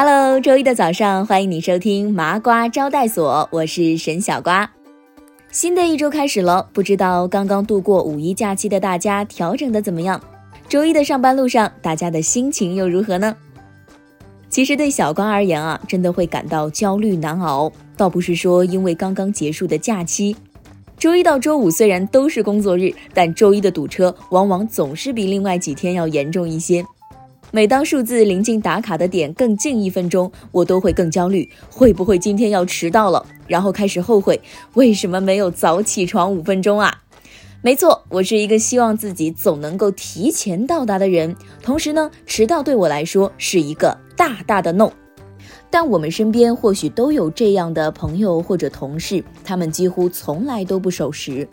Hello，周一的早上，欢迎你收听麻瓜招待所，我是沈小瓜。新的一周开始了，不知道刚刚度过五一假期的大家调整的怎么样？周一的上班路上，大家的心情又如何呢？其实对小瓜而言啊，真的会感到焦虑难熬，倒不是说因为刚刚结束的假期。周一到周五虽然都是工作日，但周一的堵车往往总是比另外几天要严重一些。每当数字临近打卡的点更近一分钟，我都会更焦虑，会不会今天要迟到了？然后开始后悔，为什么没有早起床五分钟啊？没错，我是一个希望自己总能够提前到达的人，同时呢，迟到对我来说是一个大大的 no。但我们身边或许都有这样的朋友或者同事，他们几乎从来都不守时，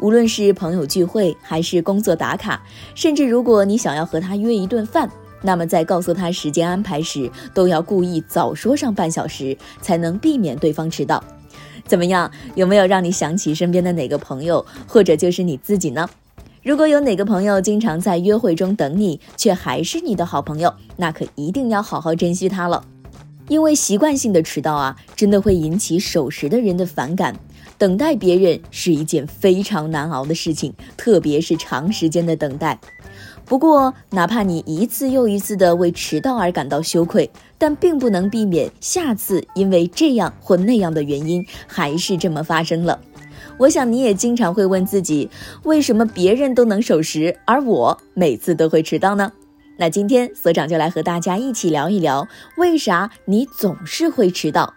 无论是朋友聚会还是工作打卡，甚至如果你想要和他约一顿饭，那么在告诉他时间安排时，都要故意早说上半小时，才能避免对方迟到。怎么样？有没有让你想起身边的哪个朋友，或者就是你自己呢？如果有哪个朋友经常在约会中等你，却还是你的好朋友，那可一定要好好珍惜他了。因为习惯性的迟到啊，真的会引起守时的人的反感。等待别人是一件非常难熬的事情，特别是长时间的等待。不过，哪怕你一次又一次的为迟到而感到羞愧，但并不能避免下次因为这样或那样的原因还是这么发生了。我想你也经常会问自己，为什么别人都能守时，而我每次都会迟到呢？那今天所长就来和大家一起聊一聊，为啥你总是会迟到？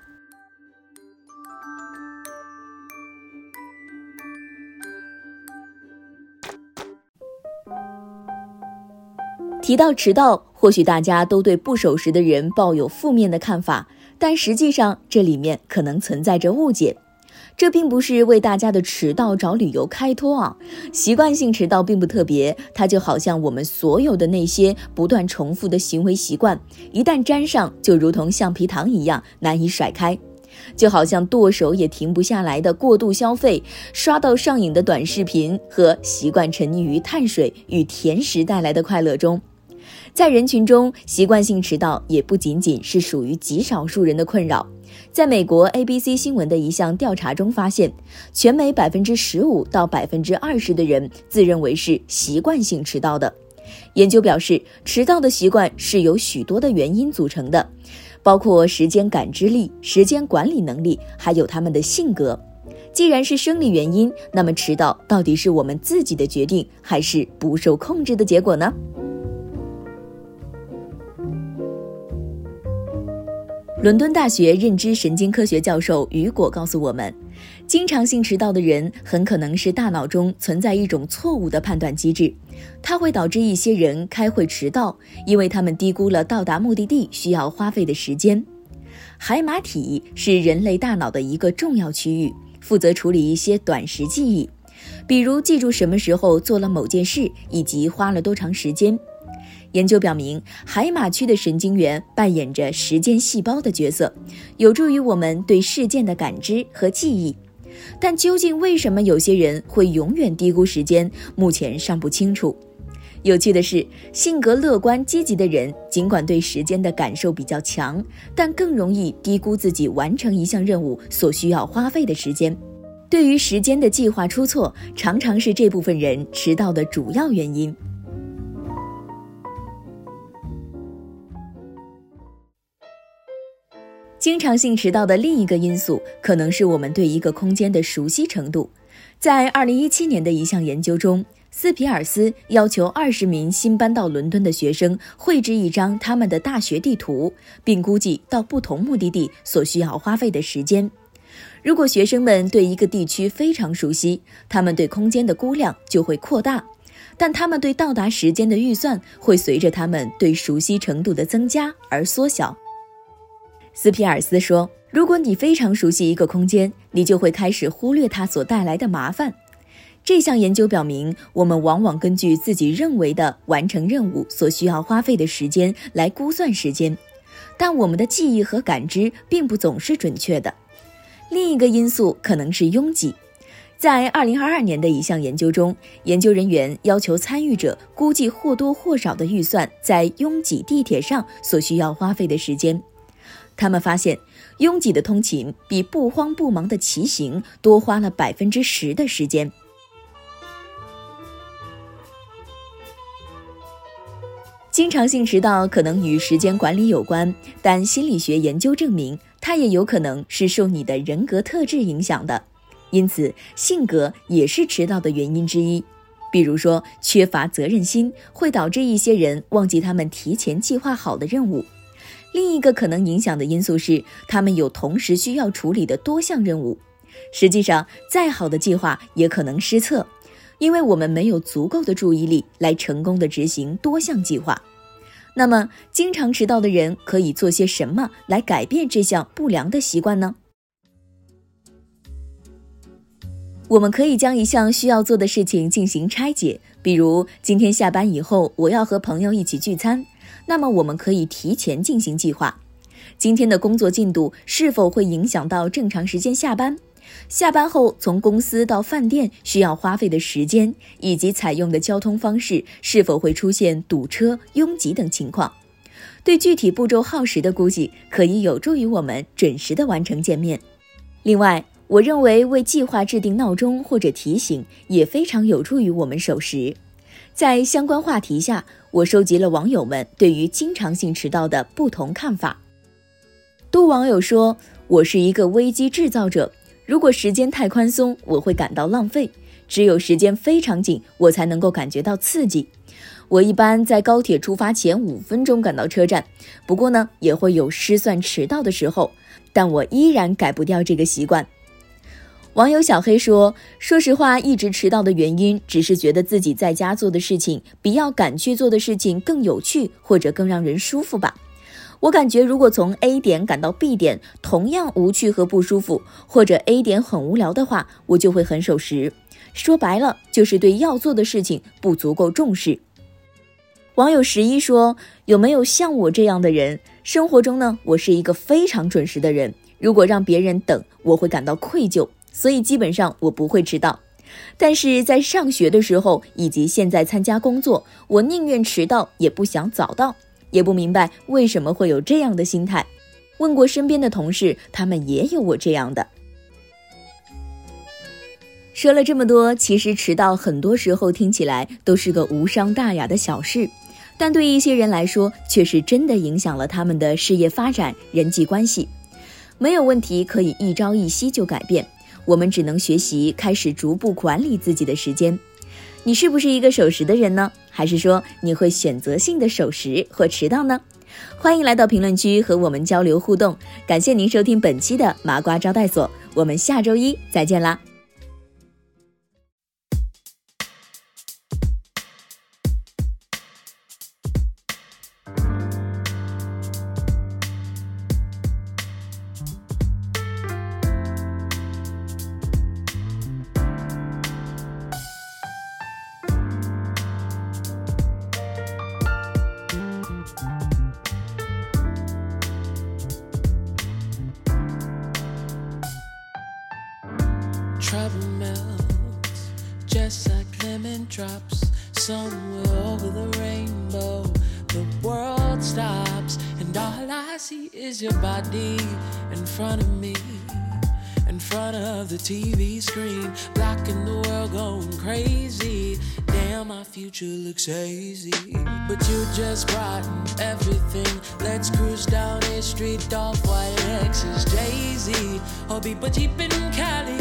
提到迟到，或许大家都对不守时的人抱有负面的看法，但实际上这里面可能存在着误解。这并不是为大家的迟到找理由开脱啊！习惯性迟到并不特别，它就好像我们所有的那些不断重复的行为习惯，一旦沾上，就如同橡皮糖一样难以甩开。就好像剁手也停不下来的过度消费、刷到上瘾的短视频和习惯沉溺于碳水与甜食带来的快乐中。在人群中，习惯性迟到也不仅仅是属于极少数人的困扰。在美国 ABC 新闻的一项调查中发现，全美百分之十五到百分之二十的人自认为是习惯性迟到的。研究表示，迟到的习惯是由许多的原因组成的，包括时间感知力、时间管理能力，还有他们的性格。既然是生理原因，那么迟到到底是我们自己的决定，还是不受控制的结果呢？伦敦大学认知神经科学教授雨果告诉我们，经常性迟到的人很可能是大脑中存在一种错误的判断机制，它会导致一些人开会迟到，因为他们低估了到达目的地需要花费的时间。海马体是人类大脑的一个重要区域，负责处理一些短时记忆，比如记住什么时候做了某件事以及花了多长时间。研究表明，海马区的神经元扮演着时间细胞的角色，有助于我们对事件的感知和记忆。但究竟为什么有些人会永远低估时间，目前尚不清楚。有趣的是，性格乐观积极的人，尽管对时间的感受比较强，但更容易低估自己完成一项任务所需要花费的时间。对于时间的计划出错，常常是这部分人迟到的主要原因。经常性迟到的另一个因素，可能是我们对一个空间的熟悉程度。在二零一七年的一项研究中，斯皮尔斯要求二十名新搬到伦敦的学生绘制一张他们的大学地图，并估计到不同目的地所需要花费的时间。如果学生们对一个地区非常熟悉，他们对空间的估量就会扩大，但他们对到达时间的预算会随着他们对熟悉程度的增加而缩小。斯皮尔斯说：“如果你非常熟悉一个空间，你就会开始忽略它所带来的麻烦。”这项研究表明，我们往往根据自己认为的完成任务所需要花费的时间来估算时间，但我们的记忆和感知并不总是准确的。另一个因素可能是拥挤。在2022年的一项研究中，研究人员要求参与者估计或多或少的预算在拥挤地铁上所需要花费的时间。他们发现，拥挤的通勤比不慌不忙的骑行多花了百分之十的时间。经常性迟到可能与时间管理有关，但心理学研究证明，它也有可能是受你的人格特质影响的。因此，性格也是迟到的原因之一。比如说，缺乏责任心会导致一些人忘记他们提前计划好的任务。另一个可能影响的因素是，他们有同时需要处理的多项任务。实际上，再好的计划也可能失策，因为我们没有足够的注意力来成功的执行多项计划。那么，经常迟到的人可以做些什么来改变这项不良的习惯呢？我们可以将一项需要做的事情进行拆解，比如今天下班以后我要和朋友一起聚餐，那么我们可以提前进行计划。今天的工作进度是否会影响到正常时间下班？下班后从公司到饭店需要花费的时间，以及采用的交通方式是否会出现堵车、拥挤等情况？对具体步骤耗时的估计，可以有助于我们准时的完成见面。另外，我认为为计划制定闹钟或者提醒也非常有助于我们守时。在相关话题下，我收集了网友们对于经常性迟到的不同看法。多网友说：“我是一个危机制造者，如果时间太宽松，我会感到浪费；只有时间非常紧，我才能够感觉到刺激。我一般在高铁出发前五分钟赶到车站，不过呢，也会有失算迟到的时候，但我依然改不掉这个习惯。”网友小黑说：“说实话，一直迟到的原因，只是觉得自己在家做的事情比要赶去做的事情更有趣，或者更让人舒服吧。我感觉，如果从 A 点赶到 B 点，同样无趣和不舒服，或者 A 点很无聊的话，我就会很守时。说白了，就是对要做的事情不足够重视。”网友十一说：“有没有像我这样的人？生活中呢，我是一个非常准时的人，如果让别人等，我会感到愧疚。”所以基本上我不会迟到，但是在上学的时候以及现在参加工作，我宁愿迟到也不想早到，也不明白为什么会有这样的心态。问过身边的同事，他们也有我这样的。说了这么多，其实迟到很多时候听起来都是个无伤大雅的小事，但对一些人来说，却是真的影响了他们的事业发展、人际关系。没有问题可以一朝一夕就改变。我们只能学习开始逐步管理自己的时间。你是不是一个守时的人呢？还是说你会选择性的守时或迟到呢？欢迎来到评论区和我们交流互动。感谢您收听本期的麻瓜招待所，我们下周一再见啦！trouble melts just like lemon drops somewhere over the rainbow. The world stops, and all I see is your body in front of me. In front of the TV screen, blocking the world, going crazy. Damn, my future looks hazy. But you just brighten everything. Let's cruise down a street, off white Lexus, Jay Z. Or be but cheap in Cali,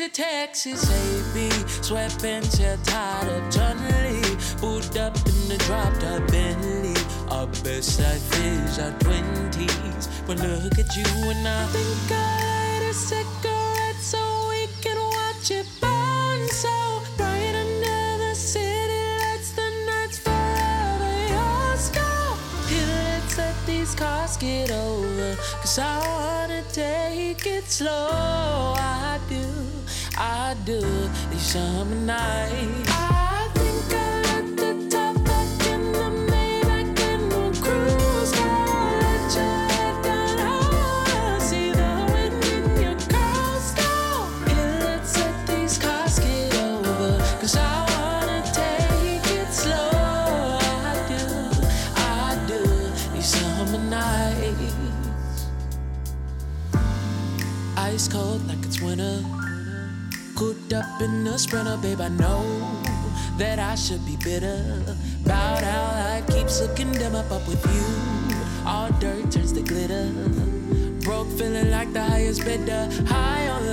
to Texas, AB. Sweatpants, hair tied up, Lee. Boot up in the drop top Bentley. Our best life is our 20s. But look at you and I think I light a cigarette so we can watch it burn so bright under the city lights. The nights forever yours go. Here, let's let these cars get over. Cause I wanna take it slow. I I do these summer nights. I think I let the top back in the maid. I can no cruise. Gotta let your head down see the wind in your curls go. Let's let these cars get I wanna take it slow. I do, I do these summer nights. Ice cold like it's winter up in the sprinter, babe. I know that I should be bitter about how life keeps looking dim up, up with you. All dirt turns to glitter. Broke, feeling like the highest bidder. High on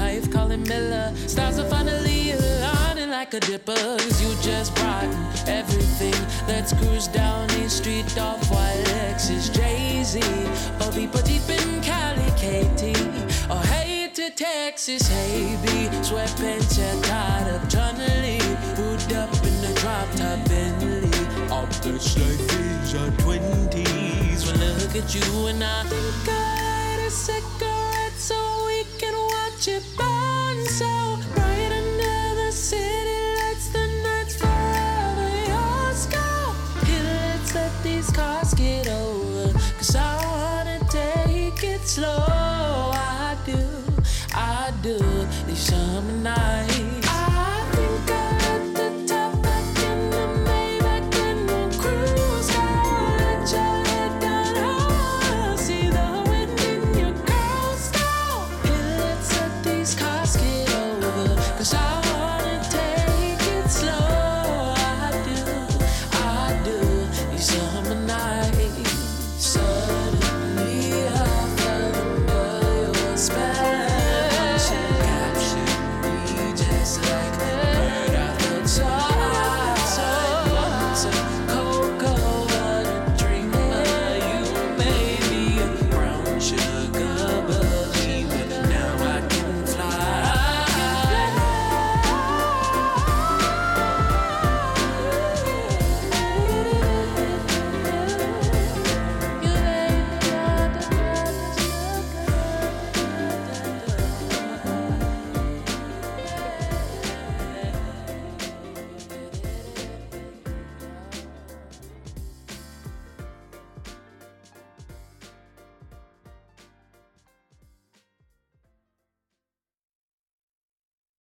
life, calling Miller. Stars are finally aligning like a dipper. Cause you just brought everything. Let's cruise down the street off white Lexus Jay Z. Or people deep in Cali, KT. Texas, hey. Sweatpants, yeah, tied up, trying to. Hood up in the drop top Bentley. All this life is our 20s. When I look at you and I light a cigarette